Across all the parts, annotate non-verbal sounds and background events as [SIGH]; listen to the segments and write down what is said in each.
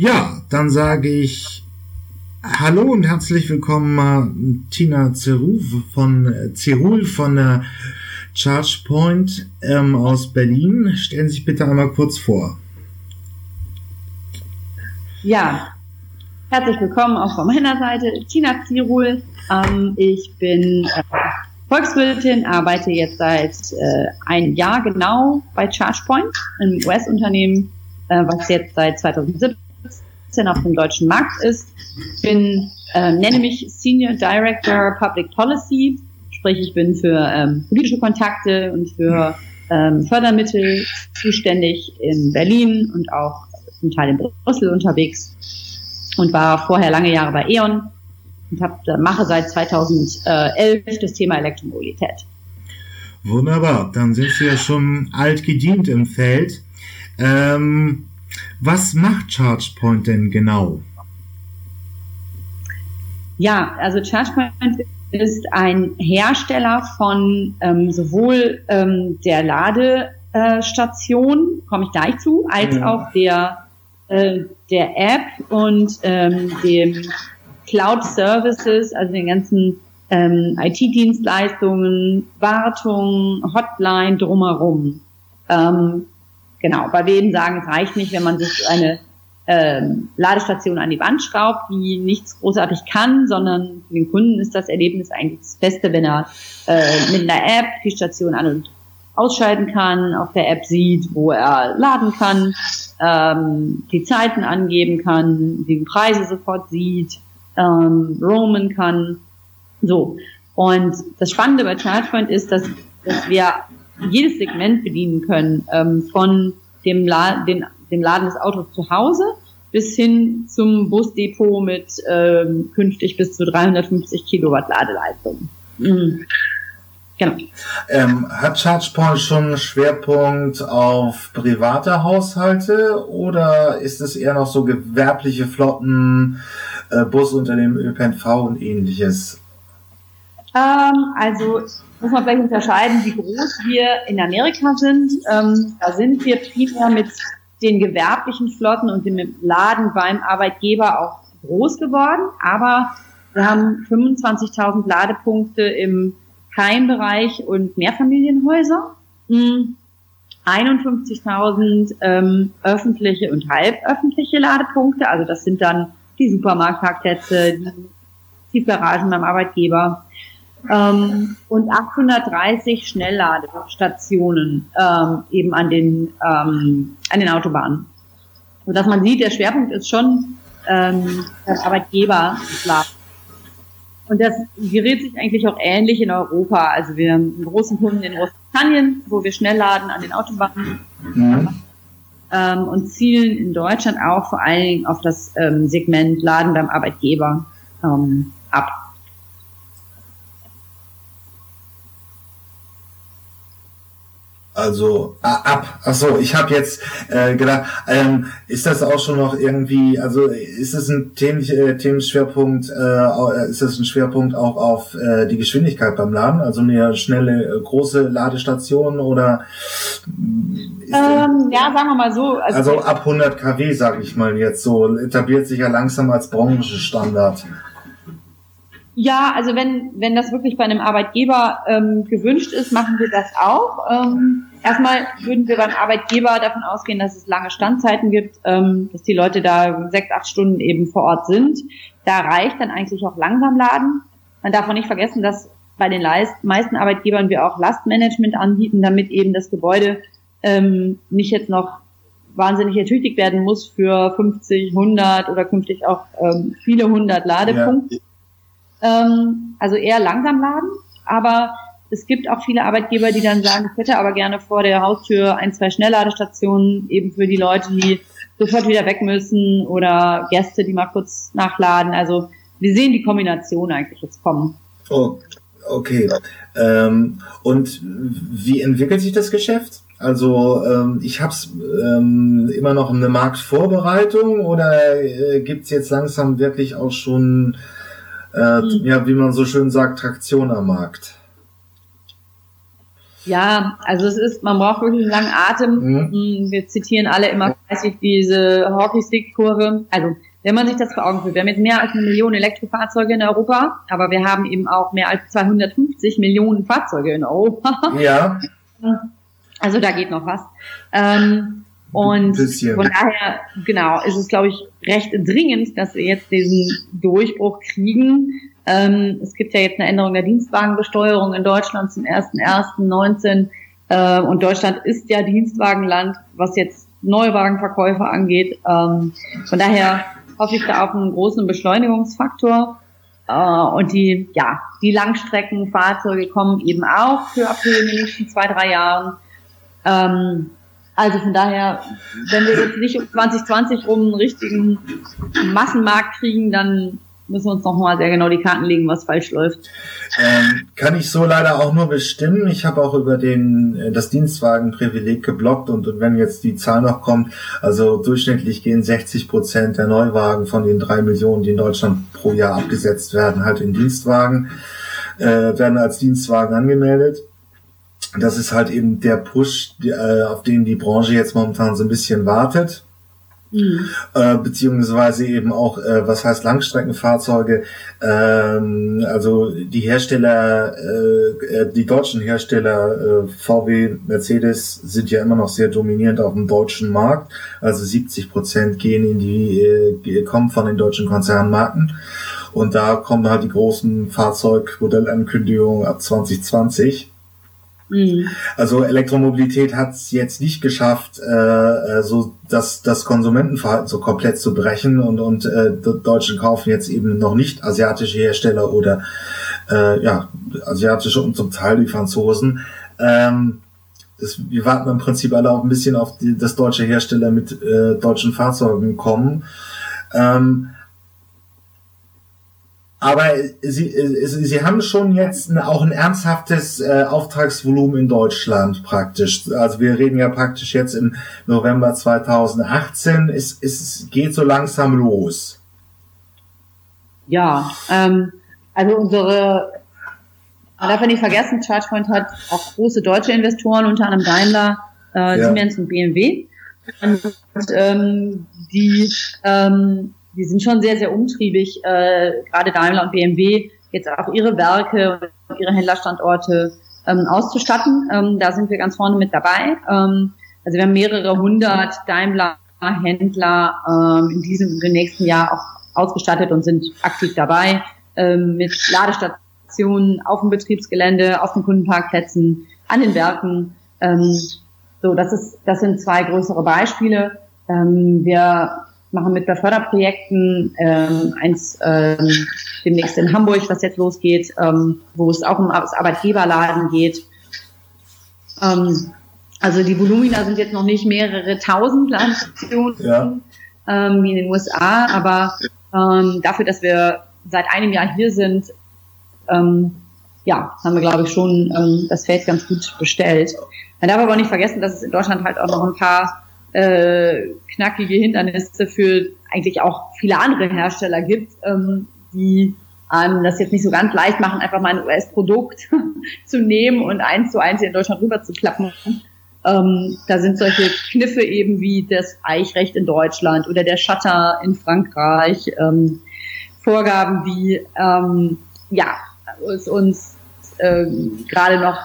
Ja, dann sage ich Hallo und herzlich willkommen, Tina Zeru von Zerul von der ChargePoint ähm, aus Berlin. Stellen Sie sich bitte einmal kurz vor. Ja, herzlich willkommen auch von meiner Seite. Tina Zerul. Ähm, ich bin äh, Volkswirtin, arbeite jetzt seit äh, einem Jahr genau bei ChargePoint, einem US-Unternehmen, äh, was jetzt seit 2017 auf dem deutschen Markt ist. Bin, äh, nenne mich Senior Director Public Policy, sprich ich bin für ähm, politische Kontakte und für ähm, Fördermittel zuständig in Berlin und auch zum Teil in Brüssel unterwegs und war vorher lange Jahre bei E.ON und hab, mache seit 2011 das Thema Elektromobilität. Wunderbar, dann sind Sie ja schon alt gedient im Feld. Ähm, was macht ChargePoint denn genau? Ja, also ChargePoint ist ein Hersteller von ähm, sowohl ähm, der Ladestation, komme ich gleich zu, als ja. auch der, äh, der App und ähm, dem Cloud Services, also den ganzen ähm, IT-Dienstleistungen, Wartung, Hotline drumherum. Ähm, genau, weil wir sagen, es reicht nicht, wenn man sich eine ähm, Ladestation an die Wand schraubt, die nichts großartig kann, sondern für den Kunden ist das Erlebnis eigentlich das Beste, wenn er äh, mit einer App die Station an und ausschalten kann, auf der App sieht, wo er laden kann, ähm, die Zeiten angeben kann, die Preise sofort sieht, ähm, roamen kann. So. Und das Spannende bei ChargePoint ist, dass, dass wir jedes Segment bedienen können, ähm, von dem, La den, dem Laden des Autos zu Hause bis hin zum Busdepot mit ähm, künftig bis zu 350 Kilowatt Ladeleistung. Mhm. Genau. Ähm, hat ChargePoint schon einen Schwerpunkt auf private Haushalte oder ist es eher noch so gewerbliche Flotten, äh, Busunternehmen, ÖPNV und ähnliches? Ähm, also muss man vielleicht unterscheiden, wie groß wir in Amerika sind. Ähm, da sind wir primär mit den gewerblichen Flotten und dem Laden beim Arbeitgeber auch groß geworden, aber wir haben 25.000 Ladepunkte im Heimbereich und Mehrfamilienhäuser. 51.000 ähm, öffentliche und halböffentliche Ladepunkte. Also das sind dann die Supermarktparkplätze, die Tiefgaragen beim Arbeitgeber ähm, und 830 Schnellladestationen ähm, eben an den ähm, an den Autobahnen. Sodass man sieht, der Schwerpunkt ist schon ähm, das Arbeitgeberladen. Und das gerät sich eigentlich auch ähnlich in Europa. Also wir haben einen großen Kunden in Großbritannien, wo wir schnell laden an den Autobahnen. Mhm. Ähm, und zielen in Deutschland auch vor allen Dingen auf das ähm, Segment Laden beim Arbeitgeber ähm, ab. Also ab. Achso, ich habe jetzt äh, gedacht, ähm, ist das auch schon noch irgendwie, also ist es ein Themen, äh, Themenschwerpunkt, äh, ist das ein Schwerpunkt auch auf äh, die Geschwindigkeit beim Laden, also eine schnelle, äh, große Ladestation oder ähm, ja, sagen wir mal so. Also, also ab 100 kW, sage ich mal jetzt so, etabliert sich ja langsam als Branchenstandard. Ja, also wenn, wenn das wirklich bei einem Arbeitgeber ähm, gewünscht ist, machen wir das auch. Ähm, erstmal würden wir beim Arbeitgeber davon ausgehen, dass es lange Standzeiten gibt, ähm, dass die Leute da sechs, acht Stunden eben vor Ort sind. Da reicht dann eigentlich auch langsam laden. Man darf auch nicht vergessen, dass bei den meisten Arbeitgebern wir auch Lastmanagement anbieten, damit eben das Gebäude ähm, nicht jetzt noch wahnsinnig ertüchtigt werden muss für 50, 100 oder künftig auch ähm, viele hundert Ladepunkte. Ja. Ähm, also eher langsam laden, aber es gibt auch viele Arbeitgeber, die dann sagen, ich hätte aber gerne vor der Haustür ein, zwei Schnellladestationen eben für die Leute, die sofort wieder weg müssen oder Gäste, die mal kurz nachladen. Also wir sehen die Kombination eigentlich jetzt kommen. Oh, okay. Ähm, und wie entwickelt sich das Geschäft? Also ähm, ich habe es ähm, immer noch eine Marktvorbereitung oder äh, gibt es jetzt langsam wirklich auch schon äh, mhm. ja, wie man so schön sagt, Traktion am Markt. Ja, also es ist, man braucht wirklich einen langen Atem. Mhm. Wir zitieren alle immer fleißig diese Hockeystick-Kurve. Also wenn man sich das vor Augen führt, wir haben jetzt mehr als eine Million Elektrofahrzeuge in Europa, aber wir haben eben auch mehr als 250 Millionen Fahrzeuge in Europa. Ja. [LAUGHS] Also da geht noch was. Ähm, und von daher, genau, ist es, glaube ich, recht dringend, dass wir jetzt diesen Durchbruch kriegen. Ähm, es gibt ja jetzt eine Änderung der Dienstwagenbesteuerung in Deutschland zum 1.1.19. Äh, und Deutschland ist ja Dienstwagenland, was jetzt Neuwagenverkäufe angeht. Ähm, von daher hoffe ich da auf einen großen Beschleunigungsfaktor. Äh, und die, ja, die Langstreckenfahrzeuge kommen eben auch für April in den nächsten zwei, drei Jahren. Ähm, also von daher, wenn wir jetzt nicht um 2020 rum einen richtigen Massenmarkt kriegen, dann müssen wir uns noch mal sehr genau die Karten legen, was falsch läuft. Ähm, kann ich so leider auch nur bestimmen. Ich habe auch über den äh, das Dienstwagenprivileg geblockt und, und wenn jetzt die Zahl noch kommt, also durchschnittlich gehen 60 Prozent der Neuwagen von den drei Millionen, die in Deutschland pro Jahr abgesetzt werden, halt in Dienstwagen, äh, werden als Dienstwagen angemeldet das ist halt eben der Push, äh, auf den die Branche jetzt momentan so ein bisschen wartet. Mhm. Äh, beziehungsweise eben auch, äh, was heißt Langstreckenfahrzeuge, ähm, also die Hersteller, äh, äh die deutschen Hersteller, äh, VW, Mercedes sind ja immer noch sehr dominierend auf dem deutschen Markt, also 70 Prozent gehen in die, kommen von den deutschen Konzernmarken und da kommen halt die großen Fahrzeugmodellankündigungen ab 2020 Mhm. Also Elektromobilität hat es jetzt nicht geschafft, äh, äh, so das, das Konsumentenverhalten so komplett zu brechen und, und äh, Deutschen kaufen jetzt eben noch nicht asiatische Hersteller oder äh, ja, asiatische und zum Teil die Franzosen. Ähm, das, wir warten im Prinzip alle auch ein bisschen auf die, dass deutsche Hersteller mit äh, deutschen Fahrzeugen kommen. Ähm, aber sie, sie haben schon jetzt auch ein ernsthaftes äh, Auftragsvolumen in Deutschland praktisch. Also wir reden ja praktisch jetzt im November 2018. Es, es geht so langsam los. Ja, ähm, also unsere, man darf ja nicht vergessen, ChargePoint hat auch große deutsche Investoren, unter anderem Daimler, äh, ja. Siemens und BMW. Und ähm, die ähm, die sind schon sehr, sehr umtriebig, äh, gerade Daimler und BMW, jetzt auch ihre Werke ihre Händlerstandorte ähm, auszustatten. Ähm, da sind wir ganz vorne mit dabei. Ähm, also wir haben mehrere hundert Daimler-Händler ähm, in diesem und im nächsten Jahr auch ausgestattet und sind aktiv dabei ähm, mit Ladestationen auf dem Betriebsgelände, auf den Kundenparkplätzen, an den Werken. Ähm, so, das ist, das sind zwei größere Beispiele. Ähm, wir machen mit bei Förderprojekten, ähm, eins ähm, demnächst in Hamburg, was jetzt losgeht, ähm, wo es auch um das Arbeitgeberladen geht. Ähm, also die Volumina sind jetzt noch nicht mehrere tausend Ladestationen ja. ähm, wie in den USA, aber ähm, dafür, dass wir seit einem Jahr hier sind, ähm, ja, haben wir, glaube ich, schon ähm, das Feld ganz gut bestellt. Man darf aber nicht vergessen, dass es in Deutschland halt auch noch ein paar äh, knackige Hindernisse für eigentlich auch viele andere Hersteller gibt, ähm, die einem das jetzt nicht so ganz leicht machen, einfach mal ein US-Produkt [LAUGHS] zu nehmen und eins zu eins in Deutschland rüber zu klappen. Ähm, da sind solche Kniffe eben wie das Eichrecht in Deutschland oder der Shutter in Frankreich, ähm, Vorgaben wie, ähm, ja, es uns ähm, gerade noch,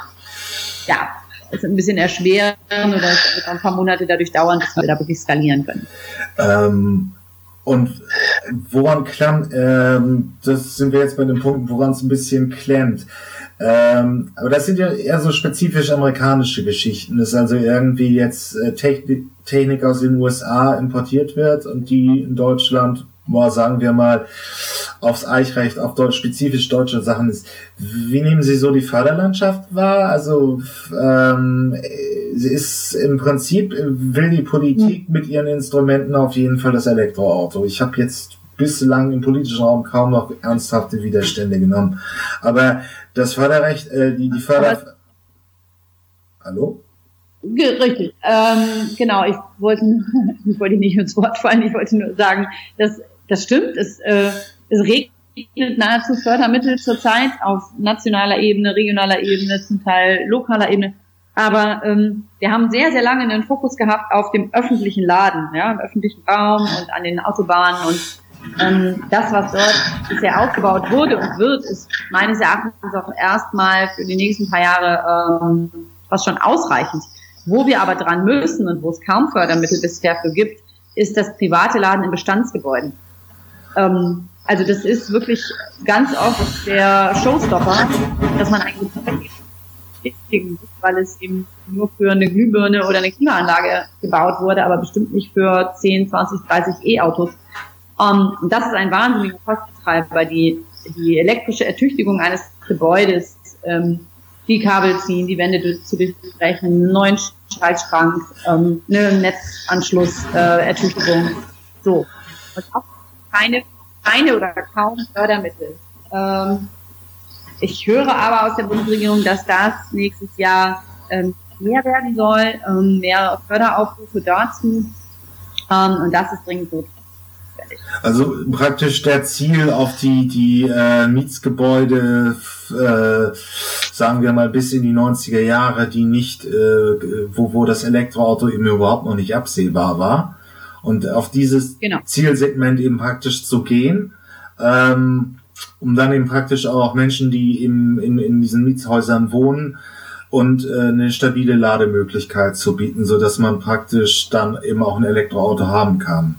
ja, es ein bisschen erschweren oder es wird ein paar Monate dadurch dauern, dass wir da wirklich skalieren können. Ähm, und woran klemmt, ähm, das sind wir jetzt bei dem Punkt, woran es ein bisschen klemmt. Ähm, aber das sind ja eher so spezifisch amerikanische Geschichten, dass also irgendwie jetzt äh, Technik, Technik aus den USA importiert wird und die in Deutschland boah, sagen wir mal, aufs Eichrecht, auf deutsch, spezifisch deutsche Sachen ist. Wie nehmen Sie so die Förderlandschaft wahr? Also ähm, ist im Prinzip, will die Politik mit ihren Instrumenten auf jeden Fall das Elektroauto. Ich habe jetzt bislang im politischen Raum kaum noch ernsthafte Widerstände genommen. Aber das Förderrecht, äh, die, die Förder... Hallo? Richtig. Ähm, genau, ich wollte, [LAUGHS] ich wollte nicht ins Wort fallen, ich wollte nur sagen, dass das stimmt. Es, äh, es regnet nahezu Fördermittel zurzeit auf nationaler Ebene, regionaler Ebene, zum Teil lokaler Ebene. Aber ähm, wir haben sehr, sehr lange einen Fokus gehabt auf dem öffentlichen Laden, ja, im öffentlichen Raum und an den Autobahnen. Und ähm, das, was dort bisher aufgebaut wurde und wird, ist meines Erachtens auch erstmal für die nächsten paar Jahre ähm, was schon ausreichend. Wo wir aber dran müssen und wo es kaum Fördermittel bisher für gibt, ist das private Laden in Bestandsgebäuden. Ähm, also das ist wirklich ganz oft der Showstopper, dass man eigentlich weil es eben nur für eine Glühbirne oder eine Klimaanlage gebaut wurde, aber bestimmt nicht für 10, 20, 30 E-Autos. Um, und das ist ein wahnsinniger Kostentreiber, die, die elektrische Ertüchtigung eines Gebäudes, ähm, die Kabel ziehen, die Wände zu durchbrechen, einen neuen Schaltschrank, ähm, eine Netzanschluss, äh, Ertüchtigung. So. Und auch keine, keine oder kaum Fördermittel. Ähm, ich höre aber aus der Bundesregierung, dass das nächstes Jahr ähm, mehr werden soll, ähm, mehr Förderaufrufe dazu. Ähm, und das ist dringend notwendig. Also praktisch der Ziel auf die, die äh, Mietsgebäude, äh, sagen wir mal bis in die 90er Jahre, die nicht, äh, wo, wo das Elektroauto eben überhaupt noch nicht absehbar war. Und auf dieses genau. Zielsegment eben praktisch zu gehen, ähm, um dann eben praktisch auch Menschen, die im, in, in diesen Mietshäusern wohnen, und äh, eine stabile Lademöglichkeit zu bieten, so dass man praktisch dann eben auch ein Elektroauto haben kann.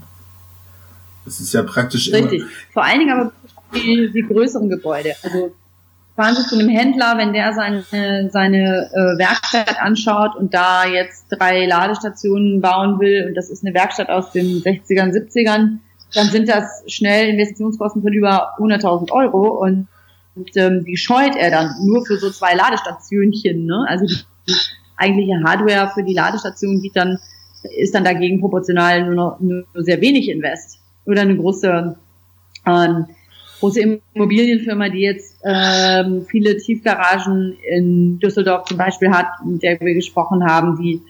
Das ist ja praktisch Richtig. Immer Vor allen Dingen aber die, die größeren Gebäude. Also fahren Sie zu einem Händler, wenn der seine, seine äh, Werkstatt anschaut und da jetzt drei Ladestationen bauen will und das ist eine Werkstatt aus den 60ern, 70ern, dann sind das schnell Investitionskosten von über 100.000 Euro und, und ähm, die scheut er dann nur für so zwei Ladestationchen. Ne? Also die, die eigentliche Hardware für die Ladestation geht dann, ist dann dagegen proportional nur noch nur sehr wenig Invest oder eine große ähm, große Immobilienfirma, die jetzt ähm, viele Tiefgaragen in Düsseldorf zum Beispiel hat, mit der wir gesprochen haben, die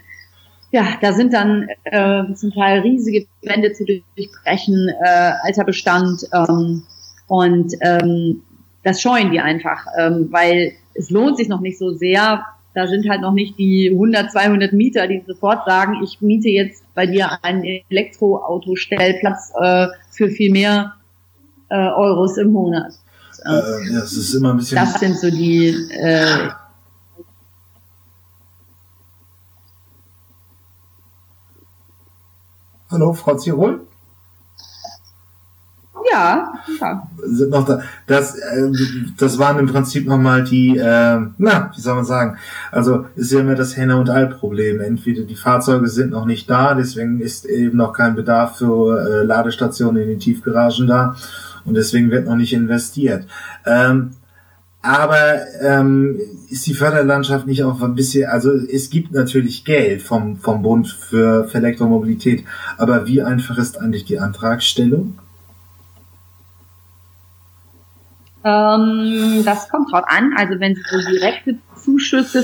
ja, da sind dann äh, zum Teil riesige Wände zu durchbrechen, äh, alter Bestand ähm, und ähm, das scheuen die einfach, ähm, weil es lohnt sich noch nicht so sehr, da sind halt noch nicht die 100, 200 Mieter, die sofort sagen, ich miete jetzt bei dir einen Elektroautostellplatz äh, für viel mehr äh, Euros im Monat. Äh, das ist immer ein bisschen. Das sind so die. Äh, Hallo, Frau Zirol? Ja, ja. Sind noch da. Das, äh, das waren im Prinzip nochmal die, äh, na, wie soll man sagen? Also ist ja immer das Henne- und Ei-Problem. Entweder die Fahrzeuge sind noch nicht da, deswegen ist eben noch kein Bedarf für äh, Ladestationen in den Tiefgaragen da und deswegen wird noch nicht investiert. Ähm, aber ähm, ist die Förderlandschaft nicht auch ein bisschen, also es gibt natürlich Geld vom, vom Bund für, für Elektromobilität, aber wie einfach ist eigentlich die Antragstellung? Ähm, das kommt drauf an. Also wenn Sie so direkte Zuschüsse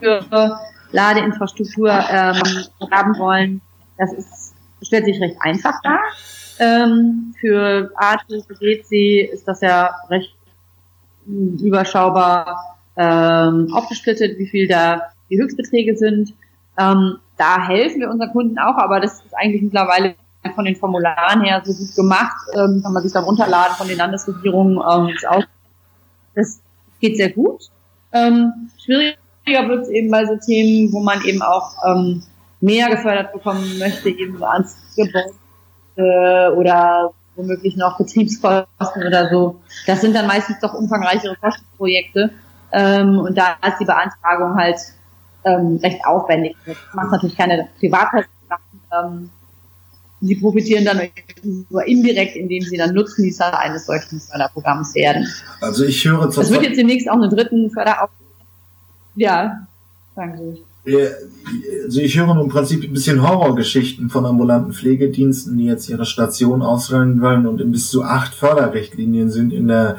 für Ladeinfrastruktur ähm, haben wollen, das ist, stellt sich recht einfach dar. Ähm, für für GC ist das ja recht überschaubar ähm, aufgesplittet, wie viel da die Höchstbeträge sind. Ähm, da helfen wir unseren Kunden auch, aber das ist eigentlich mittlerweile von den Formularen her so gut gemacht, ähm, kann man sich dann runterladen von den Landesregierungen. Ähm, das geht sehr gut. Ähm, schwieriger wird es eben bei so Themen, wo man eben auch ähm, mehr gefördert bekommen möchte, eben ans Gebäude äh, oder womöglich noch Betriebskosten oder so. Das sind dann meistens doch umfangreichere Kostenprojekte. Ähm, und da ist die Beantragung halt ähm, recht aufwendig. Das macht natürlich keine Privatperson. Ähm, Sie profitieren dann nur indirekt, indem sie dann Nutznießer eines solchen Förderprogramms werden. Also ich höre zur Es wird jetzt demnächst auch einen dritten Förderauf... Ja, sagen Sie. Also ich höre im Prinzip ein bisschen Horrorgeschichten von ambulanten Pflegediensten, die jetzt ihre Station ausrollen wollen und bis zu acht Förderrichtlinien sind in der,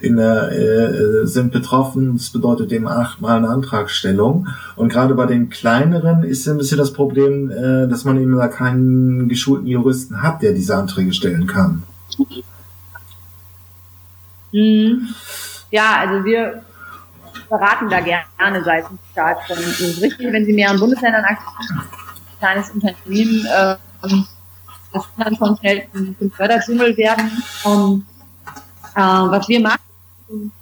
in der äh, sind betroffen. Das bedeutet eben achtmal eine Antragstellung. Und gerade bei den kleineren ist ein bisschen das Problem, äh, dass man eben da keinen geschulten Juristen hat, der diese Anträge stellen kann. Mhm. Ja, also wir beraten da gerne seitens Staat. Es ist richtig, wenn Sie mehreren Bundesländern aktiv sind, kleines Unternehmen, äh, das kann dann schon schnell zum Förderdschungel werden. Und, äh, was wir machen,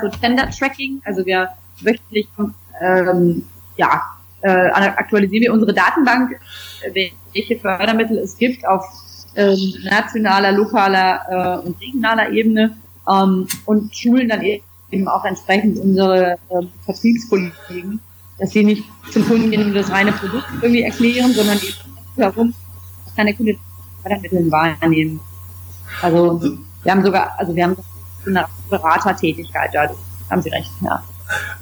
so Tender-Tracking, also wir wöchentlich ähm, ja, äh, aktualisieren wir unsere Datenbank, welche Fördermittel es gibt auf ähm, nationaler, lokaler äh, und regionaler Ebene ähm, und schulen dann eben auch entsprechend unsere ähm, Vertriebskollegen, dass sie nicht zum Kunden gehen und das reine Produkt irgendwie erklären, sondern eben herum kann der Kunde Fördermittel wahrnehmen. Also wir haben sogar, also wir haben eine Beratertätigkeit da, haben Sie recht, ja.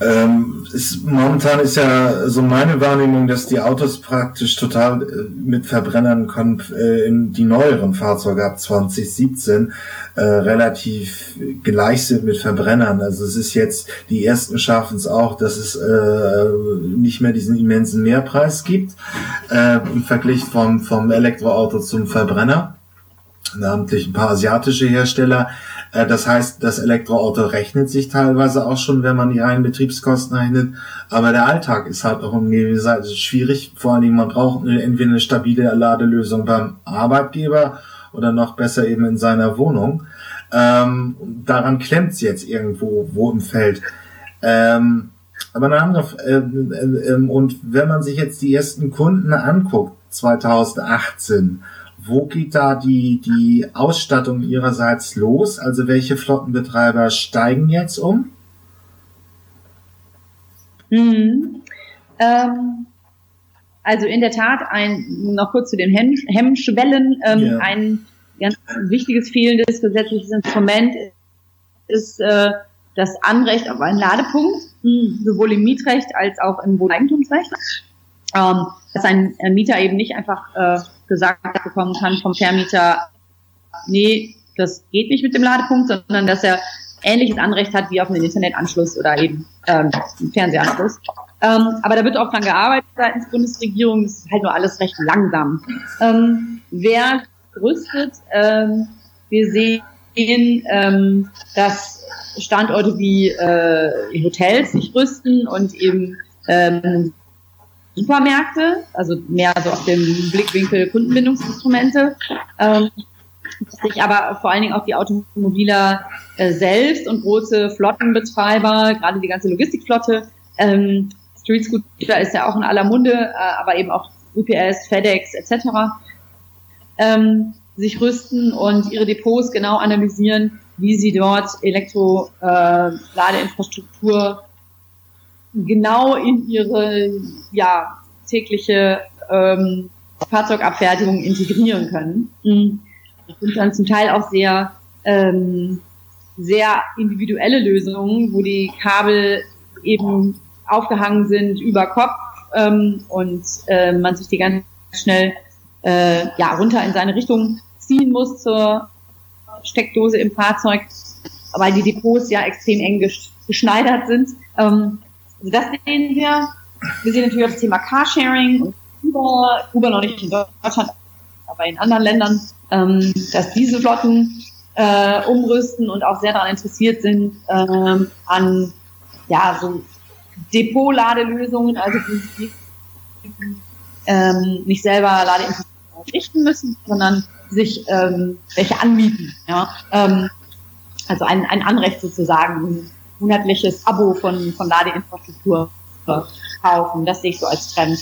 Ähm, ist, momentan ist ja so meine Wahrnehmung, dass die Autos praktisch total äh, mit Verbrennern äh, in die neueren Fahrzeuge ab 2017 äh, relativ gleich sind mit Verbrennern. Also es ist jetzt, die ersten schaffen es auch, dass es äh, nicht mehr diesen immensen Mehrpreis gibt äh, im Vergleich vom, vom Elektroauto zum Verbrenner namentlich ein paar asiatische Hersteller. Äh, das heißt, das Elektroauto rechnet sich teilweise auch schon, wenn man die reinen Betriebskosten rechnet. Aber der Alltag ist halt auch irgendwie schwierig. Vor allen Dingen, man braucht entweder eine stabile Ladelösung beim Arbeitgeber oder noch besser eben in seiner Wohnung. Ähm, daran klemmt es jetzt irgendwo, wo im Feld. Ähm, aber eine andere, äh, äh, äh, und wenn man sich jetzt die ersten Kunden anguckt, 2018, wo geht da die, die Ausstattung ihrerseits los? Also welche Flottenbetreiber steigen jetzt um? Mhm. Ähm, also in der Tat, ein, noch kurz zu den Hemm Hemmschwellen, ähm, yeah. ein ganz wichtiges fehlendes gesetzliches Instrument ist äh, das Anrecht auf einen Ladepunkt, sowohl im Mietrecht als auch im Wohneigentumsrecht. Ähm, dass ein Mieter eben nicht einfach äh, gesagt bekommen kann vom Vermieter, nee, das geht nicht mit dem Ladepunkt, sondern dass er ähnliches Anrecht hat wie auf einen Internetanschluss oder eben ähm, einen Fernsehanschluss. Ähm, aber da wird auch dran gearbeitet seitens Bundesregierung. Das ist halt nur alles recht langsam. Ähm, wer rüstet? Ähm, wir sehen, ähm, dass Standorte wie äh, Hotels sich rüsten und eben ähm, Supermärkte, also mehr so auf dem Blickwinkel Kundenbindungsinstrumente, ähm, sich aber vor allen Dingen auch die Automobiler äh, selbst und große Flottenbetreiber, gerade die ganze Logistikflotte, ähm, Street Scooter ist ja auch in aller Munde, äh, aber eben auch UPS, FedEx etc. Ähm, sich rüsten und ihre Depots genau analysieren, wie sie dort Elektro-Ladeinfrastruktur äh, genau in ihre ja, tägliche ähm, Fahrzeugabfertigung integrieren können. Mhm. Das sind dann zum Teil auch sehr, ähm, sehr individuelle Lösungen, wo die Kabel eben aufgehangen sind über Kopf ähm, und äh, man sich die ganz schnell äh, ja, runter in seine Richtung ziehen muss zur Steckdose im Fahrzeug, weil die Depots ja extrem eng geschneidert sind. Ähm, also das sehen wir. Wir sehen natürlich auch das Thema Carsharing und Uber, Uber noch nicht in Deutschland, aber in anderen Ländern, ähm, dass diese Flotten äh, umrüsten und auch sehr daran interessiert sind ähm, an ja so Depot-Ladelösungen, also die ähm, nicht selber Ladeinfrastruktur richten müssen, sondern sich ähm, welche anmieten. Ja? Ähm, also ein, ein Anrecht sozusagen, monatliches Abo von, von Ladeinfrastruktur kaufen. Das sehe ich so als Trend.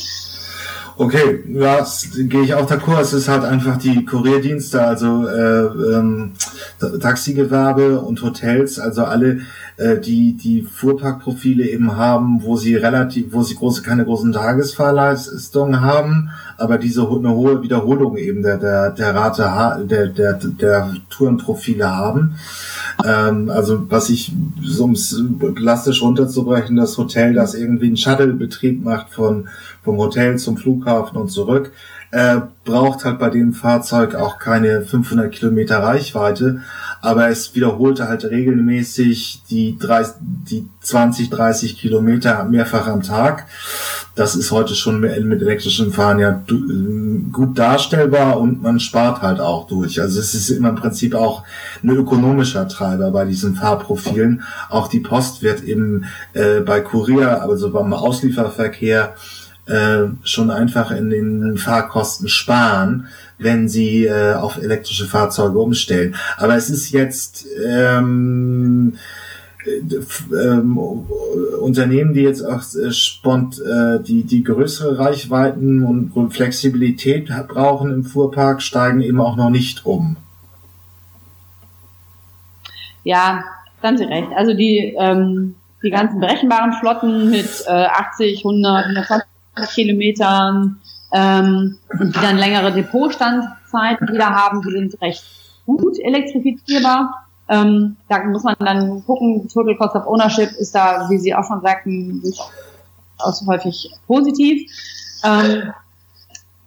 Okay, ja, gehe ich auch d'accord. Es ist halt einfach die Kurierdienste, also äh, ähm, Taxigewerbe und Hotels, also alle, äh, die die Fuhrparkprofile eben haben, wo sie relativ, wo sie große keine großen Tagesfahrleistungen haben, aber diese eine hohe Wiederholung eben der der der Rate der der der Tourenprofile haben. Ähm, also was ich, so um es plastisch runterzubrechen, das Hotel, das irgendwie einen Shuttle-Betrieb macht von vom Hotel zum Flughafen und zurück, äh, braucht halt bei dem Fahrzeug auch keine 500 Kilometer Reichweite, aber es wiederholte halt regelmäßig die, 30, die 20, 30 Kilometer mehrfach am Tag. Das ist heute schon mit elektrischem Fahren ja gut darstellbar und man spart halt auch durch. Also es ist immer im Prinzip auch ein ökonomischer Treiber bei diesen Fahrprofilen. Auch die Post wird eben äh, bei Kurier, also beim Auslieferverkehr, äh, schon einfach in den Fahrkosten sparen, wenn sie äh, auf elektrische Fahrzeuge umstellen. Aber es ist jetzt ähm, äh, ähm, Unternehmen, die jetzt auch äh, spont, äh, die, die größere Reichweiten und, und Flexibilität brauchen im Fuhrpark, steigen eben auch noch nicht um. Ja, ganz recht. Also die, ähm, die ganzen berechenbaren Flotten mit äh, 80, 100, 120 Kilometern ähm, und die dann längere Depotstandzeiten wieder haben, die sind recht gut elektrifizierbar. Ähm, da muss man dann gucken, Total Cost of Ownership ist da, wie Sie auch schon sagten, durchaus häufig positiv. Ähm,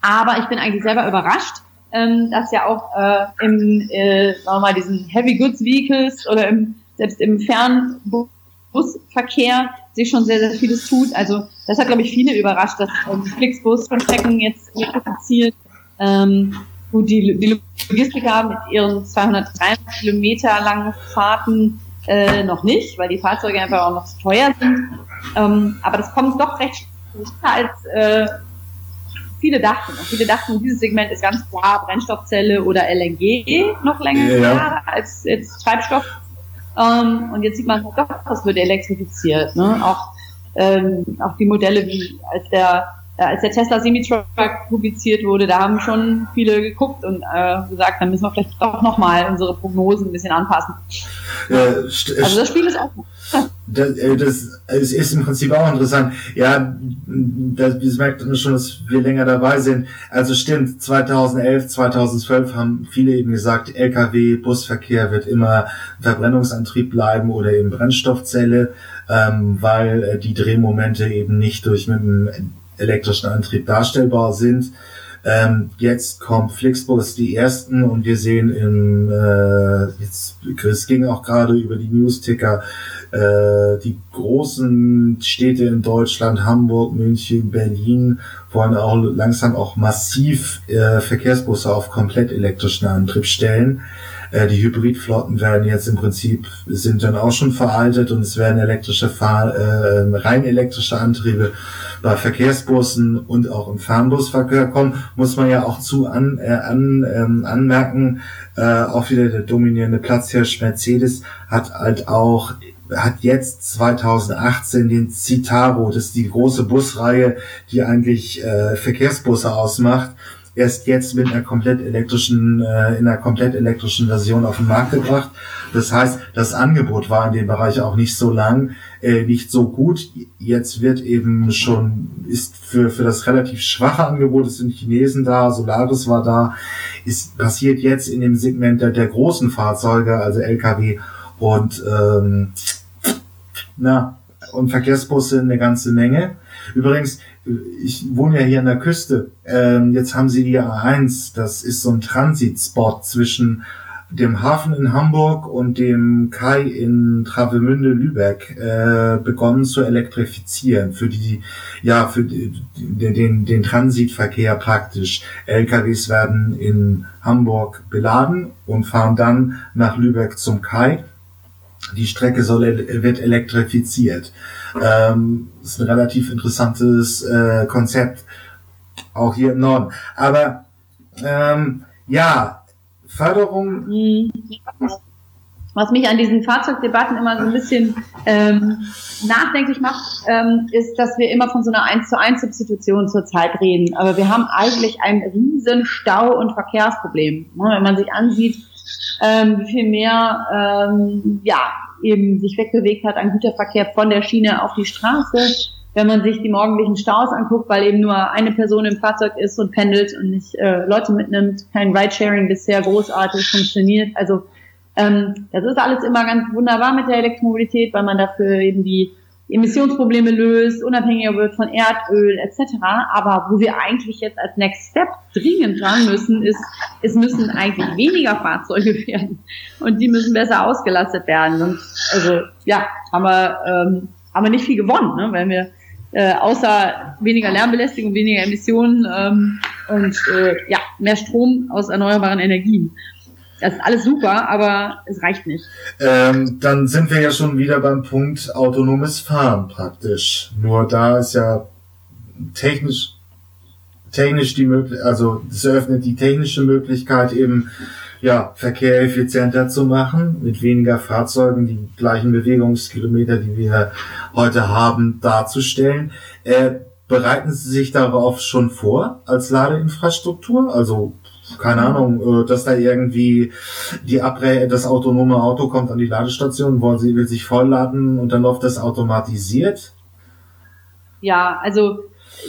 aber ich bin eigentlich selber überrascht, ähm, dass ja auch äh, im, äh, sagen wir mal, diesen Heavy Goods Vehicles oder im, selbst im Fernbusverkehr sich schon sehr, sehr vieles tut. Also das hat, glaube ich, viele überrascht, dass ähm, Flixbus von Strecken jetzt elektrifiziert. Ähm, gut, die, die Logistiker mit ihren 203 Kilometer langen Fahrten äh, noch nicht, weil die Fahrzeuge einfach auch noch zu teuer sind. Ähm, aber das kommt doch recht schneller als äh, viele dachten. Und viele dachten, dieses Segment ist ganz klar Brennstoffzelle oder LNG noch länger ja. als jetzt Treibstoff. Ähm, und jetzt sieht man doch, das wird elektrifiziert. Ne? Auch, ähm, auch die Modelle, wie als der äh, als der Tesla Semi-Truck publiziert wurde, da haben schon viele geguckt und äh, gesagt, dann müssen wir vielleicht doch nochmal unsere Prognosen ein bisschen anpassen. Äh, also das Spiel ist auch das, äh, das, das ist im Prinzip auch interessant. Ja, das, das merkt man schon, dass wir länger dabei sind. Also stimmt, 2011, 2012 haben viele eben gesagt, LKW, Busverkehr wird immer Verbrennungsantrieb bleiben oder eben Brennstoffzelle, ähm, weil äh, die Drehmomente eben nicht durch mit dem elektrischen Antrieb darstellbar sind. Ähm, jetzt kommt Flixbus die ersten und wir sehen im, äh, jetzt, Chris ging auch gerade über die Newsticker, äh, die großen Städte in Deutschland, Hamburg, München, Berlin, wollen auch langsam auch massiv äh, Verkehrsbusse auf komplett elektrischen Antrieb stellen. Äh, die Hybridflotten werden jetzt im Prinzip, sind dann auch schon veraltet und es werden elektrische Fahr äh, rein elektrische Antriebe bei Verkehrsbussen und auch im Fernbusverkehr kommen, muss man ja auch zu an, äh, an, ähm, anmerken, äh, auch wieder der dominierende Platzhirsch Mercedes hat halt auch hat jetzt 2018 den Citaro, das ist die große Busreihe, die eigentlich äh, Verkehrsbusse ausmacht, erst jetzt mit einer komplett elektrischen, äh, in einer komplett elektrischen Version auf den Markt gebracht. Das heißt, das Angebot war in dem Bereich auch nicht so lang, äh, nicht so gut. Jetzt wird eben schon, ist für, für das relativ schwache Angebot, es sind Chinesen da, Solaris war da, ist passiert jetzt in dem Segment der, der großen Fahrzeuge, also Lkw und ähm, na, und Verkehrsbusse eine ganze Menge. Übrigens, ich wohne ja hier an der Küste. Ähm, jetzt haben sie die A1. Das ist so ein Transitspot zwischen dem Hafen in Hamburg und dem Kai in Travemünde Lübeck äh, begonnen zu elektrifizieren für die ja für die, den den Transitverkehr praktisch LKWs werden in Hamburg beladen und fahren dann nach Lübeck zum Kai die Strecke soll, wird elektrifiziert. Ähm, ist ein relativ interessantes äh, Konzept, auch hier im Norden. Aber ähm, ja, Förderung. Was mich an diesen Fahrzeugdebatten immer so ein bisschen ähm, nachdenklich macht, ähm, ist, dass wir immer von so einer 1 zu 1 Substitution zurzeit reden. Aber wir haben eigentlich ein riesen Stau- und Verkehrsproblem. Ne? Wenn man sich ansieht, ähm, wie viel mehr ähm, ja, eben sich wegbewegt hat an Güterverkehr von der Schiene auf die Straße. Wenn man sich die morgendlichen Staus anguckt, weil eben nur eine Person im Fahrzeug ist und pendelt und nicht äh, Leute mitnimmt, kein Ridesharing bisher großartig funktioniert. Also ähm, das ist alles immer ganz wunderbar mit der Elektromobilität, weil man dafür eben die, Emissionsprobleme löst, unabhängiger wird von Erdöl etc. Aber wo wir eigentlich jetzt als Next Step dringend dran müssen, ist, es müssen eigentlich weniger Fahrzeuge [LAUGHS] werden und die müssen besser ausgelastet werden. Und also ja, haben wir, ähm, haben wir nicht viel gewonnen, ne? wenn wir äh, außer weniger Lärmbelästigung, weniger Emissionen ähm, und äh, ja, mehr Strom aus erneuerbaren Energien. Das ist alles super, aber es reicht nicht. Ähm, dann sind wir ja schon wieder beim Punkt autonomes Fahren praktisch. Nur da ist ja technisch technisch die Möglichkeit, also es eröffnet die technische Möglichkeit eben ja, Verkehr effizienter zu machen, mit weniger Fahrzeugen die gleichen Bewegungskilometer, die wir heute haben, darzustellen. Äh, bereiten Sie sich darauf schon vor als Ladeinfrastruktur? Also keine Ahnung, äh, dass da irgendwie die Abre das autonome Auto kommt an die Ladestation, wollen sie will sich vollladen und dann läuft das automatisiert? Ja, also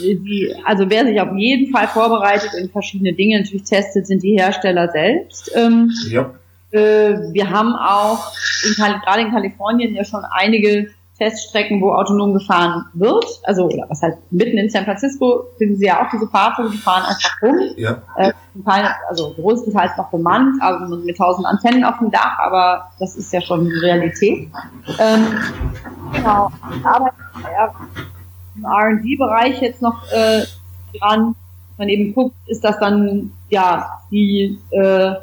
die, also wer sich auf jeden Fall vorbereitet und verschiedene Dinge natürlich testet, sind die Hersteller selbst. Ähm, ja. Äh, wir haben auch in, gerade in Kalifornien ja schon einige Teststrecken, wo autonom gefahren wird. Also, oder was halt mitten in San Francisco finden Sie ja auch diese Fahrzeuge, die fahren einfach rum. Ja. Äh, also größtenteils noch bemannt, also mit tausend Antennen auf dem Dach, aber das ist ja schon die Realität. Ähm, genau. Aber ja, im R&D-Bereich jetzt noch äh, dran. Man eben guckt, ist das dann ja die äh,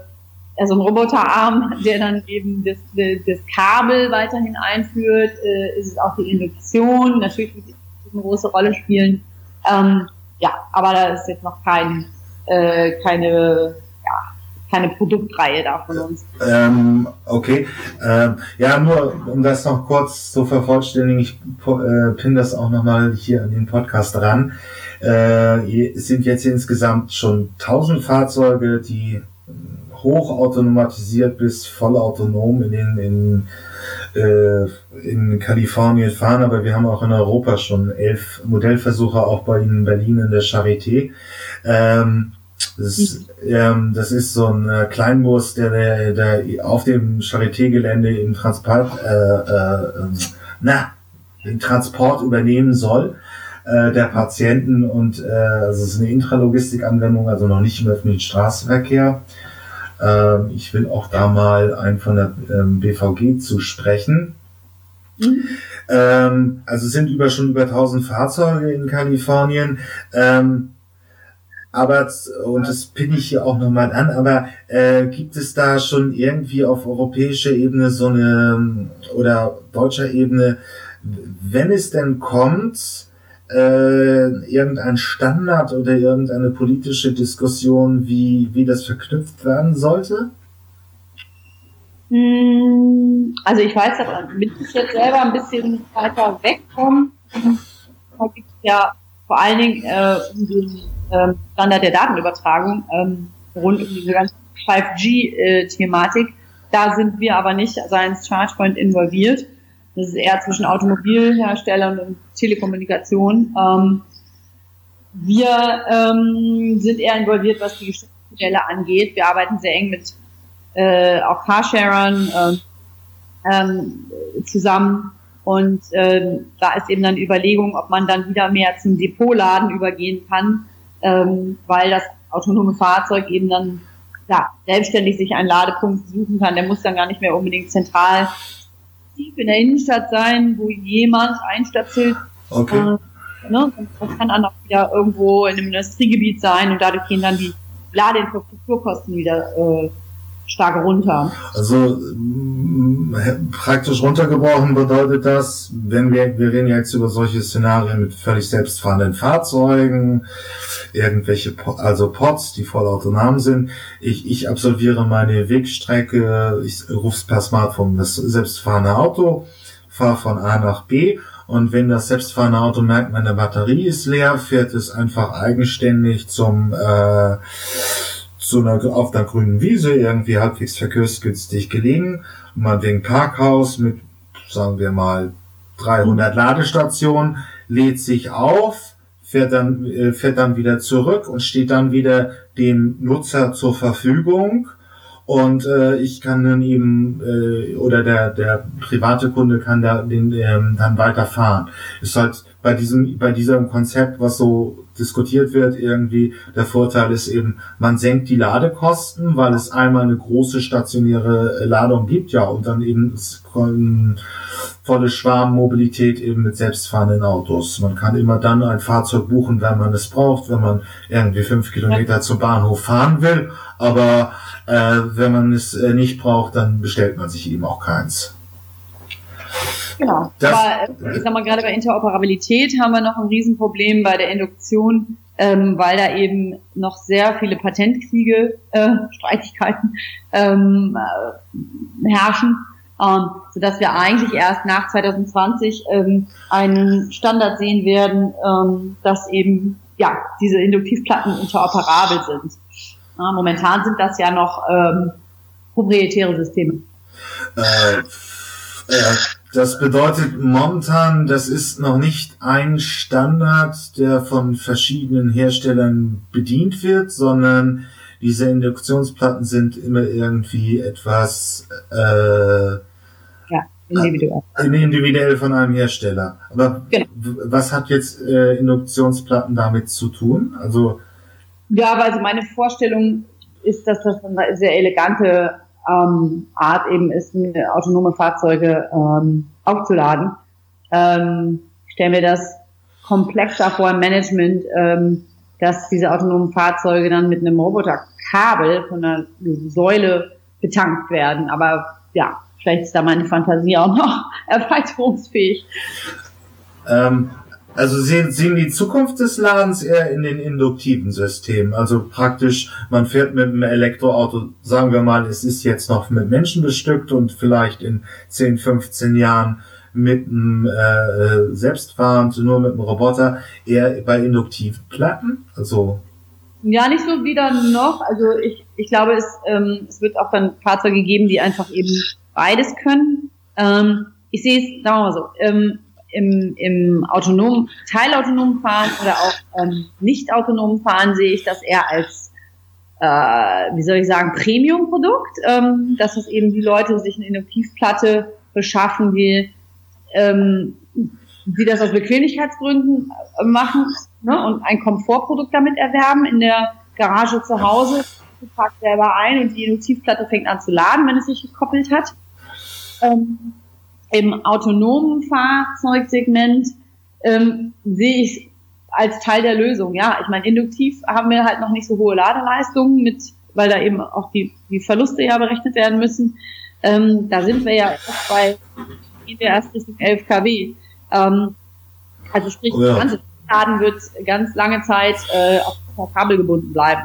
also ein Roboterarm, der dann eben das, das Kabel weiterhin einführt, äh, ist es auch die Induktion, natürlich wird eine große Rolle spielen. Ähm, ja, aber da ist jetzt noch kein, äh, keine keine Produktreihe da von uns. Ähm, okay. Ähm, ja, nur um das noch kurz zu vervollständigen, ich äh, pin das auch nochmal hier an den Podcast ran. Äh, sind jetzt insgesamt schon 1000 Fahrzeuge, die hochautomatisiert bis vollautonom in den in, äh, in Kalifornien fahren, aber wir haben auch in Europa schon elf Modellversuche, auch bei Ihnen in Berlin in der Charité. Ähm, das ähm, das ist so ein äh, Kleinbus, der, der, der auf dem Charité-Gelände im Transport, äh, äh, ähm, na, den Transport übernehmen soll äh, der Patienten und äh, also es ist eine Intralogistik-Anwendung, also noch nicht im öffentlichen Straßenverkehr. Ähm, ich will auch da mal einen von der ähm, BVG zu sprechen. Mhm. Ähm, also sind über schon über 1000 Fahrzeuge in Kalifornien. Ähm, aber, und das pinne ich hier auch nochmal an, aber äh, gibt es da schon irgendwie auf europäischer Ebene so eine oder deutscher Ebene, wenn es denn kommt, äh, irgendein Standard oder irgendeine politische Diskussion, wie, wie das verknüpft werden sollte? Hm, also ich weiß, damit ich jetzt selber ein bisschen weiter wegkomme, da gibt es ja vor allen Dingen äh, um den ähm, Standard der Datenübertragung ähm, rund um diese ganze 5G-Thematik. Äh, da sind wir aber nicht als ChargePoint involviert. Das ist eher zwischen Automobilherstellern und Telekommunikation. Ähm, wir ähm, sind eher involviert, was die Geschäftsmodelle angeht. Wir arbeiten sehr eng mit äh, auch Carsharern äh, ähm, zusammen und äh, da ist eben dann Überlegung, ob man dann wieder mehr zum Depotladen übergehen kann, ähm, weil das autonome Fahrzeug eben dann ja, selbstständig sich einen Ladepunkt suchen kann. Der muss dann gar nicht mehr unbedingt zentral tief in der Innenstadt sein, wo jemand einstöpselt. Okay. Äh, ne? Das kann dann auch wieder irgendwo in einem Industriegebiet sein und dadurch gehen dann die Ladeinfrastrukturkosten wieder äh, stark runter. Also praktisch runtergebrochen bedeutet das, wenn wir, wir reden jetzt über solche Szenarien mit völlig selbstfahrenden Fahrzeugen, irgendwelche, also Pods, die voll autonom sind. Ich, ich absolviere meine Wegstrecke, ich rufe per Smartphone das selbstfahrende Auto, fahre von A nach B und wenn das selbstfahrende Auto merkt, meine Batterie ist leer, fährt es einfach eigenständig zum äh, zu einer, auf einer grünen Wiese, irgendwie halbwegs verkehrsgünstig gelegen, mal wegen Parkhaus mit, sagen wir mal, 300 Ladestationen, lädt sich auf, fährt dann, äh, fährt dann wieder zurück und steht dann wieder dem Nutzer zur Verfügung. Und äh, ich kann dann eben äh, oder der der private Kunde kann da den ähm, dann weiterfahren. Ist halt bei diesem bei diesem Konzept, was so diskutiert wird, irgendwie der Vorteil ist eben, man senkt die Ladekosten, weil es einmal eine große stationäre Ladung gibt, ja, und dann eben volle Schwarmmobilität eben mit selbstfahrenden Autos. Man kann immer dann ein Fahrzeug buchen, wenn man es braucht, wenn man irgendwie fünf Kilometer zum Bahnhof fahren will. Aber äh, wenn man es äh, nicht braucht, dann bestellt man sich eben auch keins. Genau. Das, Aber äh, ich sag mal, gerade bei Interoperabilität haben wir noch ein Riesenproblem bei der Induktion, ähm, weil da eben noch sehr viele Patentkriege, äh, Streitigkeiten ähm, äh, herrschen ähm, sodass wir eigentlich erst nach 2020 ähm, einen Standard sehen werden, ähm, dass eben ja diese Induktivplatten interoperabel sind. Ja, momentan sind das ja noch ähm, proprietäre Systeme. Äh, äh, das bedeutet momentan, das ist noch nicht ein Standard, der von verschiedenen Herstellern bedient wird, sondern diese Induktionsplatten sind immer irgendwie etwas äh, Individuell. Individuell von einem Hersteller. Aber genau. was hat jetzt äh, Induktionsplatten damit zu tun? Also ja, also meine Vorstellung ist, dass das eine sehr elegante ähm, Art eben ist, autonome Fahrzeuge ähm, aufzuladen. Ähm, ich stelle mir das komplexer vor im Management, ähm, dass diese autonomen Fahrzeuge dann mit einem Roboterkabel von einer Säule betankt werden. Aber ja, vielleicht ist da meine Fantasie auch noch [LAUGHS] erweiterungsfähig. Ähm, also sehen, sehen die Zukunft des Ladens eher in den induktiven Systemen. Also praktisch, man fährt mit einem Elektroauto, sagen wir mal, es ist jetzt noch mit Menschen bestückt und vielleicht in 10, 15 Jahren mit einem äh, selbstfahrend, nur mit einem Roboter, eher bei induktiven Platten. Also ja, nicht so wieder noch. Also ich, ich glaube, es, ähm, es wird auch dann Fahrzeuge geben, die einfach eben beides können. Ähm, ich sehe es, sagen wir mal so, ähm, im, im autonomen, teilautonomen Fahren oder auch ähm, nicht autonomen Fahren sehe ich das eher als, äh, wie soll ich sagen, Premium-Produkt, ähm, dass es eben die Leute sich eine Induktivplatte beschaffen, die, ähm, die das aus Bequemlichkeitsgründen äh, machen ne, und ein Komfortprodukt damit erwerben. In der Garage zu Hause, packt selber ein und die Induktivplatte fängt an zu laden, wenn es sich gekoppelt hat. Ähm, im autonomen Fahrzeugsegment ähm, sehe ich als Teil der Lösung. Ja, ich meine, induktiv haben wir halt noch nicht so hohe Ladeleistungen mit, weil da eben auch die, die Verluste ja berechnet werden müssen. Ähm, da sind wir ja erst bei, gehen wir erst Richtung 11 kW. Ähm, also sprich, ja. das ganze Laden wird ganz lange Zeit äh, auf Kabel gebunden bleiben.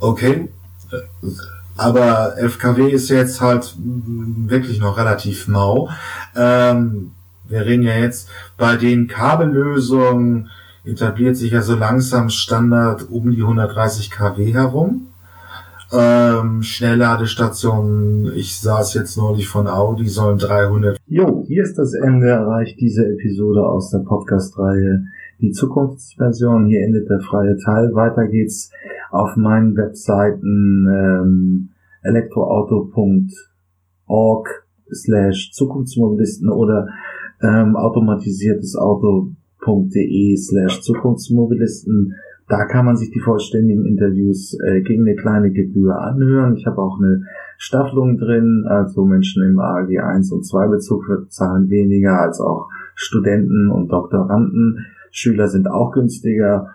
Okay. Aber FKW ist jetzt halt wirklich noch relativ mau. Ähm, wir reden ja jetzt bei den Kabellösungen etabliert sich ja so langsam Standard um die 130 kW herum. Ähm, Schnellladestationen, ich saß jetzt neulich von Audi, sollen 300. Jo, hier ist das Ende erreicht diese Episode aus der Podcast-Reihe Die Zukunftsversion. Hier endet der freie Teil. Weiter geht's auf meinen Webseiten ähm, elektroauto.org slash Zukunftsmobilisten oder ähm, automatisiertes Auto.de slash Zukunftsmobilisten. Da kann man sich die vollständigen Interviews äh, gegen eine kleine Gebühr anhören. Ich habe auch eine Staffelung drin, also Menschen im AG 1 und 2 Bezug zahlen weniger als auch Studenten und Doktoranden. Schüler sind auch günstiger